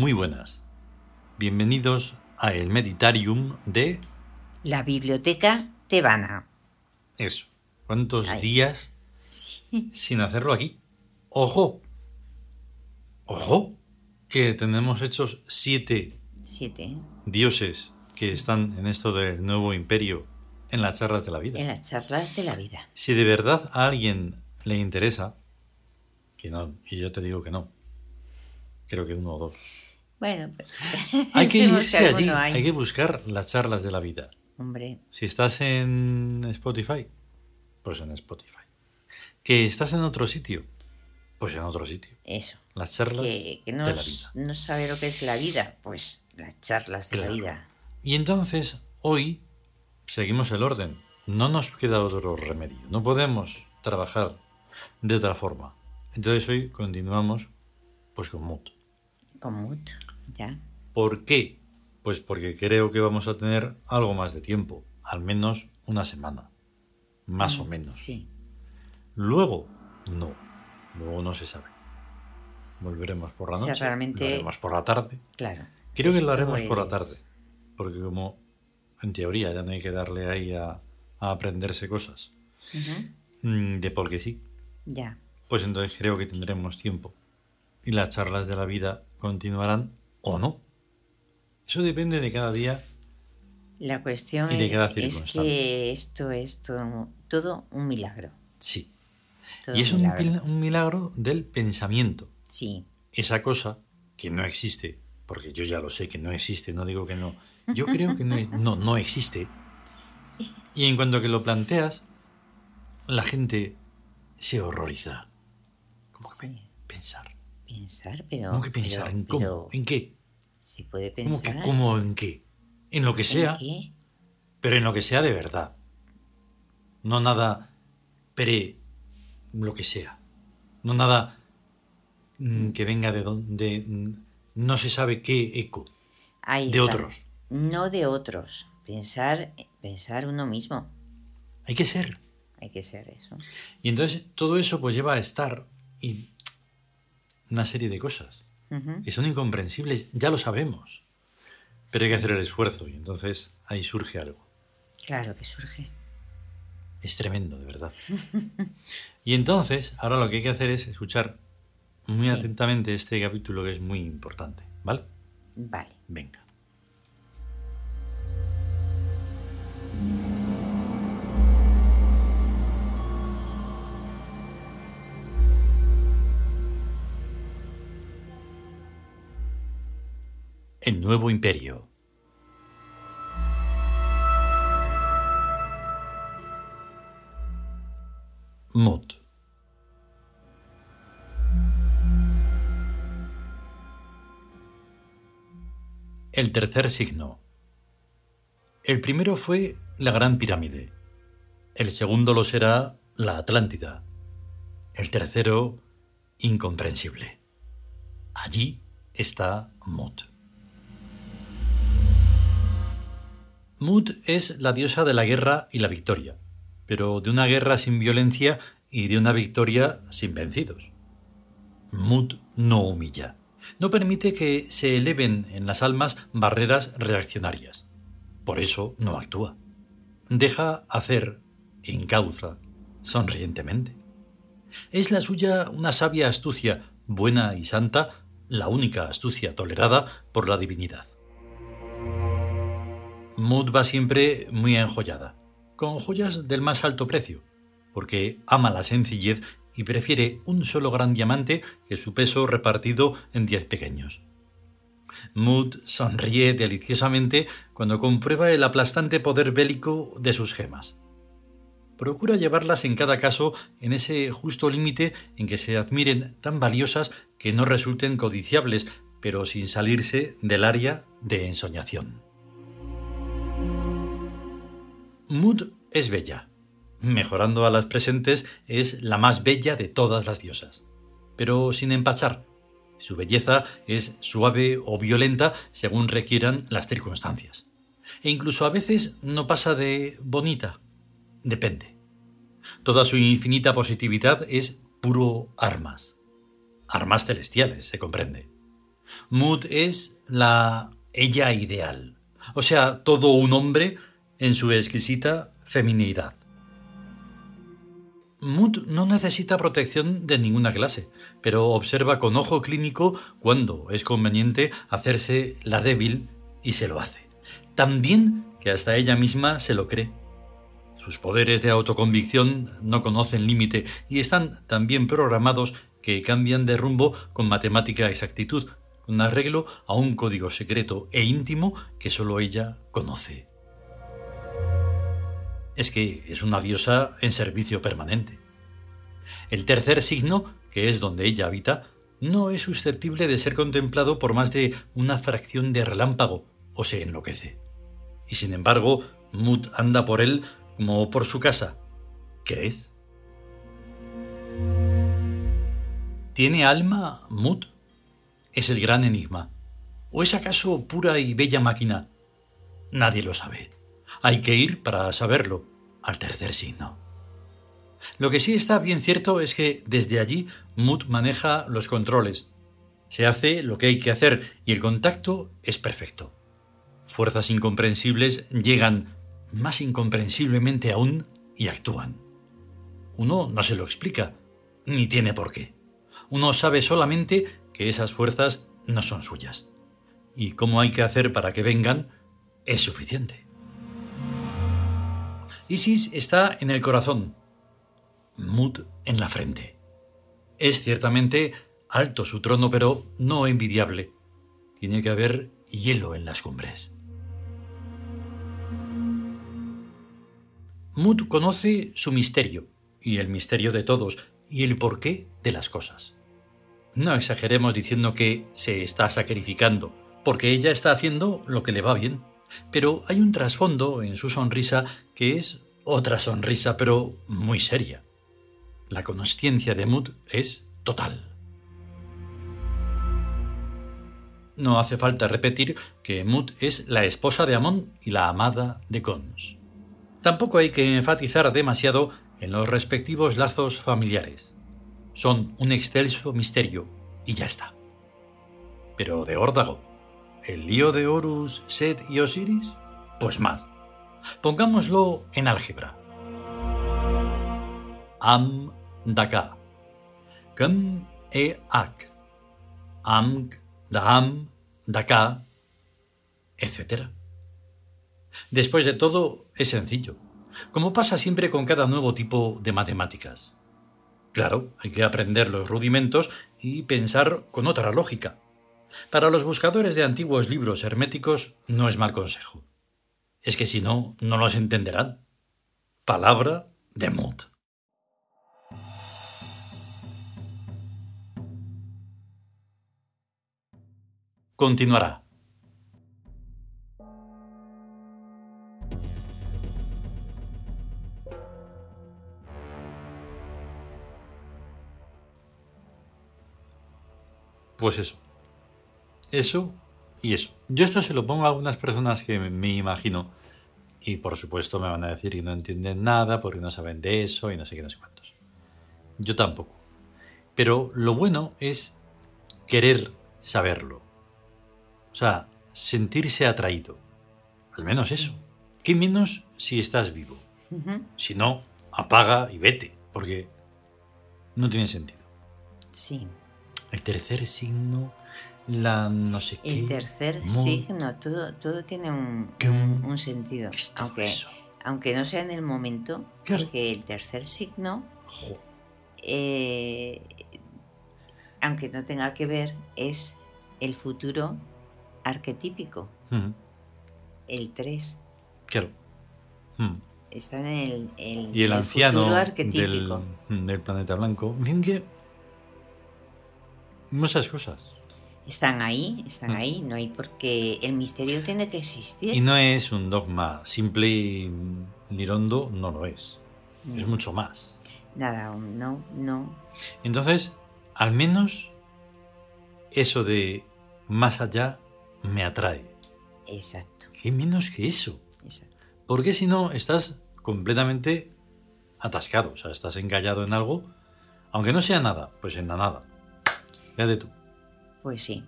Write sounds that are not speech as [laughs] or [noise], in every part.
buenas. Bienvenidos a el Meditarium de La biblioteca tebana. eso. ¿Cuántos Ay. días sin hacerlo aquí? ¡Ojo! ¡Ojo! Que tenemos hechos siete Siete. dioses que están en esto del nuevo imperio en las charlas de la vida. En las charlas de la vida. Si de verdad a alguien le interesa, que no, y yo te digo que no, creo que uno o dos. Bueno, pues. [laughs] Hay que irse allí, hay. hay que buscar las charlas de la vida. Hombre, Si estás en Spotify, pues en Spotify. Que estás en otro sitio, pues en otro sitio. eso. Las charlas Que, que no, de la vida. no sabe lo que es la vida, pues las charlas de Claro. la vida. Y entonces, hoy seguimos el orden. No nos queda otro remedio. No podemos trabajar de otra forma. Entonces hoy continuamos pues con Mood. Con mood, ya. ¿Por qué? Pues porque creo que vamos a tener algo más de tiempo, al menos una semana, más o menos. Mm, Sí. Luego, no, luego no se sabe. Volveremos por la O sea, noche, realmente- lo haremos por la tarde. Claro. Creo que lo haremos por la es- tarde, porque como en teoría ya no hay que darle ahí a, a aprenderse cosas Ujú, mm, de porque sí, Ya. pues entonces creo que tendremos tiempo y las charlas de la vida continuarán o no. Eso depende de cada día La cuestión Y de es, cada es que esto es todo, todo un milagro. Sí. todo Y es un, milagro. pil- un milagro del pensamiento. Sí. Esa cosa que no existe, porque yo ya lo sé que no existe, no digo que no. Yo creo que no, [laughs] no, no existe. Y en cuanto que lo planteas, la gente se horroriza. ¿Cómo que Sí. pensar? Pensar, pero. ¿Cómo que pensar? pero- ¿En cómo? pero ¿En qué? Se puede ¿Cómo que pensar. cómo en qué? En lo que ¿En sea, qué? pero en lo que sea de verdad. No nada pre lo que sea. No nada mm, que venga de donde no se sabe qué eco. Ahí de está. otros. No de otros. Pensar, pensar uno mismo. Hay que ser. Hay que ser eso. Y entonces todo eso pues lleva a estar y una serie de cosas que son incomprensibles, ya lo sabemos. Pero hay que hacer el esfuerzo y entonces ahí surge algo. Claro que surge. Es tremendo, de verdad. [laughs] Y entonces, ahora lo que hay que hacer es escuchar muy Sí. atentamente este capítulo que es muy importante, ¿vale? Vale. Venga. El nuevo imperio. El tercer signo. El primero fue la Gran Pirámide. El segundo lo será la Atlántida. El tercero, incomprensible. Allí está Mut. Mut es la diosa de la guerra y la victoria, pero de una guerra sin violencia y de una victoria sin vencidos. Mut no humilla. No permite que se eleven en las almas barreras reaccionarias. Por eso no actúa. Deja hacer, encauza, sonrientemente. Es la suya una sabia astucia, buena y santa, la única astucia tolerada por la divinidad. Mut va siempre muy enjollada, con joyas del más alto precio, porque ama la sencillez y prefiere un solo gran diamante que su peso repartido en diez pequeños. Mood sonríe deliciosamente cuando comprueba el aplastante poder bélico de sus gemas. Procura llevarlas en cada caso en ese justo límite en que se admiren tan valiosas que no resulten codiciables, pero sin salirse del área de ensoñación. Mood es bella. Mejorando a las presentes, es la más bella de todas las diosas. Pero sin empachar. Su belleza es suave o violenta según requieran las circunstancias. E incluso a veces no pasa de bonita. Depende. Toda su infinita positividad es puro armas. Armas celestiales, se comprende. Mood es la ella ideal, o sea, todo un hombre en su exquisita feminidad. Mood no necesita protección de ninguna clase, pero observa con ojo clínico cuando es conveniente hacerse la débil y se lo hace. También que hasta ella misma se lo cree. Sus poderes de autoconvicción no conocen límite y están tan bien programados que cambian de rumbo con matemática exactitud, con arreglo a un código secreto e íntimo que solo ella conoce es que es una diosa en servicio permanente. El tercer signo, que es donde ella habita, no es susceptible de ser contemplado por más de una fracción de relámpago o se enloquece. Y sin embargo, Mut anda por él como por su casa. ¿Qué es? ¿Tiene alma Mut? Es el gran enigma. ¿O es acaso pura y bella máquina? Nadie lo sabe. Hay que ir para saberlo al tercer signo. Lo que sí está bien cierto es que desde allí Mood maneja los controles. Se hace lo que hay que hacer y el contacto es perfecto. Fuerzas incomprensibles llegan más incomprensiblemente aún y actúan. Uno no se lo explica, ni tiene por qué. Uno sabe solamente que esas fuerzas no son suyas. Y cómo hay que hacer para que vengan es suficiente. Isis está en el corazón, Mut en la frente. Es ciertamente alto su trono, pero no envidiable. Tiene que haber hielo en las cumbres. Mut conoce su misterio, y el misterio de todos, y el porqué de las cosas. No exageremos diciendo que se está sacrificando, porque ella está haciendo lo que le va bien pero hay un trasfondo en su sonrisa que es otra sonrisa, pero muy seria. La consciencia de Mood es total. No hace falta repetir que Mood es la esposa de Amon y la amada de Cons. Tampoco hay que enfatizar demasiado en los respectivos lazos familiares. Son un excelso misterio y ya está. Pero de órdago, ¿El lío de Horus, Set y Osiris? Pues más. Pongámoslo en álgebra. Am daka. Kum e ak. Am daam daka. etc. Después de todo, es sencillo, como pasa siempre con cada nuevo tipo de matemáticas. Claro, hay que aprender los rudimentos y pensar con otra lógica. Para los buscadores de antiguos libros herméticos no es mal consejo. Es que si no, no los entenderán. Palabra de Mut. Continuará. Pues eso. Eso y eso. Yo esto se lo pongo a algunas personas que me imagino y por supuesto me van a decir que no entienden nada porque no saben de eso y no sé qué, no sé cuántos. Yo tampoco. Pero lo bueno es querer saberlo. O sea, sentirse atraído. Al menos eso. ¿Qué menos si estás vivo? Si no, apaga y vete, porque no tiene sentido. Sí. El tercer signo la no sé qué. El tercer signo, todo, todo tiene un, un, sentido. Aunque, aunque no sea en el momento, porque el tercer signo, eh, aunque no tenga que ver, es el futuro arquetípico. El 3. Claro. Está en el, el, y el, anciano del, del, planeta blanco. que muchas cosas están ahí, están mm. ahí, no hay porque el misterio tiene que existir. Y no es un dogma simple y lirondo, no lo es. Es mucho más. Nada, no, no. Entonces, al menos eso de más allá me atrae. Exacto. ¿Qué menos que eso? Exacto. Porque si no, estás completamente atascado, o sea, estás encallado en algo, aunque no sea nada, pues en la nada. Ya de tú. Pues sí.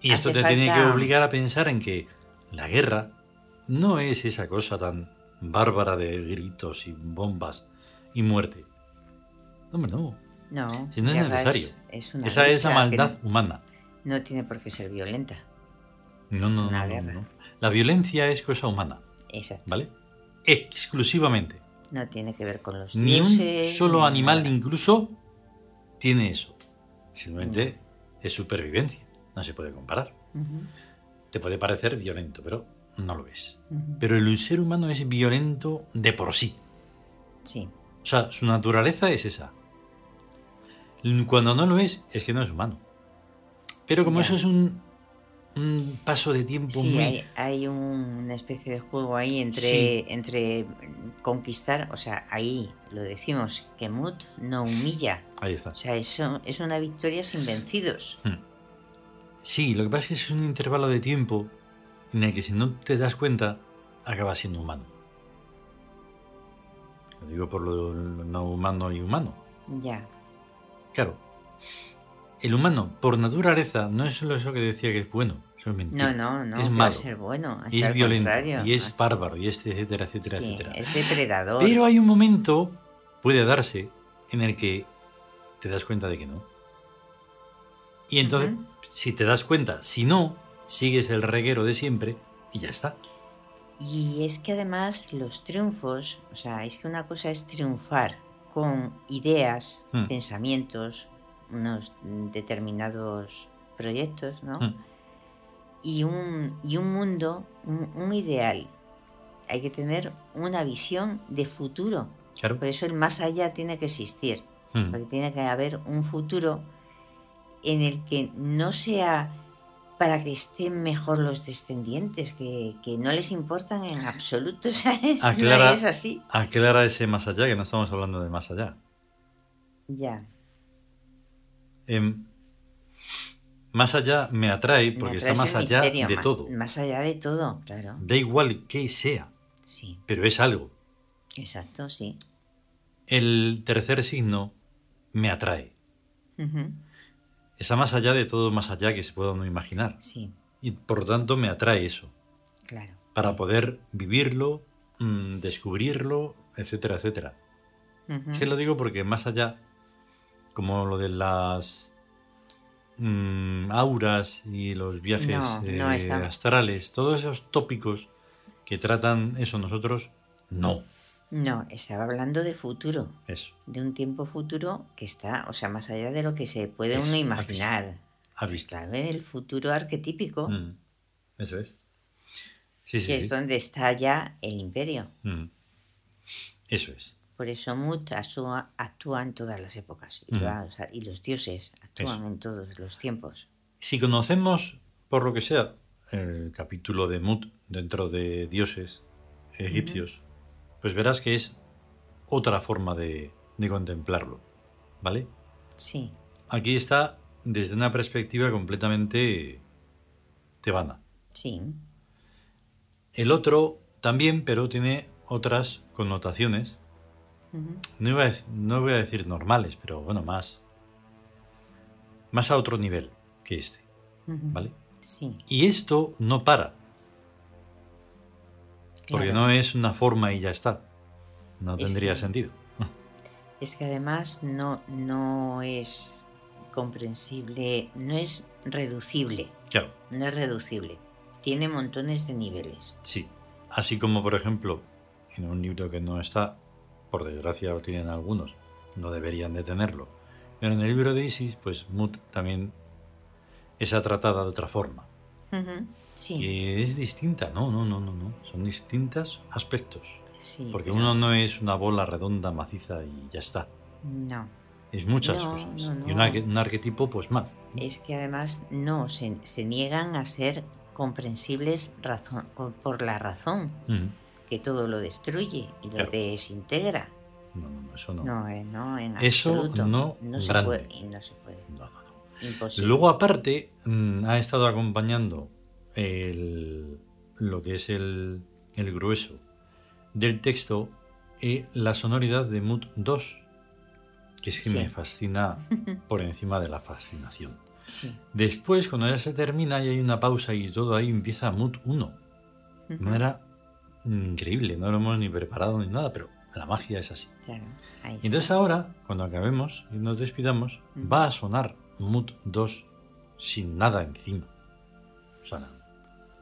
Y esto te tiene que obligar a pensar en que la guerra no es esa cosa tan bárbara de gritos y bombas y muerte. Hombre, no. No. Si no es necesario. esa es la maldad humana. No tiene por qué ser violenta. No, no, no, La violencia es cosa humana. Exacto. ¿Vale? Exclusivamente. No tiene que ver con los Ni un solo animal incluso tiene eso. Simplemente es supervivencia. No se puede comparar. Te puede parecer violento, pero no lo es. Pero el ser humano es violento de por sí. Sí. O sea, su naturaleza es esa. Cuando no lo es, es que no es humano. Pero como eso es un, un, paso de tiempo sí, hay, hay, una especie de juego ahí entre, entre conquistar, o sea, ahí lo decimos, que Mut no humilla. Ahí está. O sea, eso es una victoria sin vencidos. Hmm. Sí, lo que pasa es que es un intervalo de tiempo en el que si no te das cuenta, acaba siendo humano. Lo digo por lo, no humano y humano. Ya. Claro. El humano, por naturaleza, no es solo eso que decía que es bueno. Eso es mentira. No, no, no. Es malo. Ser bueno, y es violento. Y es bárbaro. Y es etcétera, etcétera, sí, etcétera. Es depredador. Pero hay un momento, puede darse, en el que te das cuenta de que no. Y entonces, si te das cuenta, si no, sigues el reguero de siempre y ya está. Y es que además los triunfos, o sea, es que una cosa es triunfar con ideas, hmm. pensamientos, unos determinados proyectos, ¿no? Hmm. Y, un, y un mundo, un, ideal. Hay que tener una visión de futuro. Por eso el más allá tiene que existir. Hmm. Porque tiene que haber un futuro en el que no sea para que estén mejor los descendientes, que, no les importan en absoluto. [laughs] ¿sabes? Aclara, no es así. Aclara ese más allá, que no estamos hablando de más allá. Ya. Em, más allá me atrae porque está más allá de todo. Más allá de todo, claro. Da igual que sea. Sí. Pero es algo. Exacto, sí. El tercer signo me atrae está más allá de todo más allá que se pueda uno imaginar. Sí. Y por lo tanto me atrae eso. Claro. Para poder vivirlo, mm, descubrirlo, etcétera, etcétera. Uh lo digo porque más allá, como lo de las mm, auras y los viajes eh, astrales, todos esos tópicos que tratan eso nosotros, no. No, estaba hablando de futuro. Eso. De un tiempo futuro que está, o sea, más allá de lo que se puede uno imaginar. Ha visto. Claro, el futuro arquetípico. Mm, eso es. Sí, sí, que es donde está ya el imperio. Mm. Eso es. Por eso Mut actúa, en todas las épocas. Y, mm. los dioses actúan en todos los tiempos. Si conocemos, por lo que sea, el capítulo de Mut dentro de dioses egipcios, pues verás que es otra forma de, contemplarlo, ¿vale? Sí. Aquí está desde una perspectiva completamente tebana. Sí. El otro también, pero tiene otras connotaciones. No, no, voy a decir normales, pero bueno, más. Más a otro nivel que este. ¿Vale? Sí. Y esto no para. Porque no es una forma y ya está. No tendría sentido. [laughs] Es que además no, no es comprensible, no es reducible. Claro. No es reducible. Tiene montones de niveles. Sí. Así como, por ejemplo, en un libro que no está, por desgracia lo tienen algunos, no deberían de tenerlo. Pero en el libro de Isis, pues Mut también es tratada de otra forma. Que es distinta. No, no, no, no, no. Son distintos aspectos. Porque uno no es una bola redonda, maciza y ya está. No. Es muchas cosas. y un, arquetipo, pues más. Es que además no, se, niegan a ser comprensibles razón, por la razón, que todo lo destruye y lo desintegra. No, no, eso no. No, eh, no en eso absoluto. no, no se puede. No se puede. No, no, no. Imposible. Luego, aparte, mm, ha estado acompañando el, lo que es el, el grueso del texto y la sonoridad de Mood 2, que es que me fascina [laughs] por encima de la fascinación. Después, cuando ya se termina y hay una pausa y todo ahí empieza Mood 1. No era increíble, no lo hemos ni preparado ni nada, pero la magia es así. Claro, y entonces ahora, cuando acabemos y nos despidamos, va a sonar Mood 2 sin nada encima. O sea,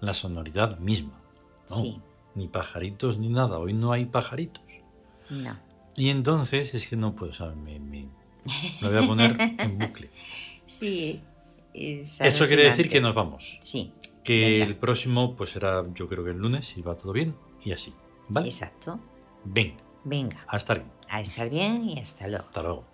la sonoridad misma. Sí. Ni pajaritos ni nada. Hoy no hay pajaritos. No. Y entonces es que no puedo, o me, voy a poner en bucle. [laughs] Sí. Eso quiere decir que nos vamos. Sí. Que el próximo, pues será, yo creo que el lunes, si va todo bien, y así. ¿Vale? Exacto. Venga. Venga. A estar bien. A estar bien y hasta luego. Hasta luego.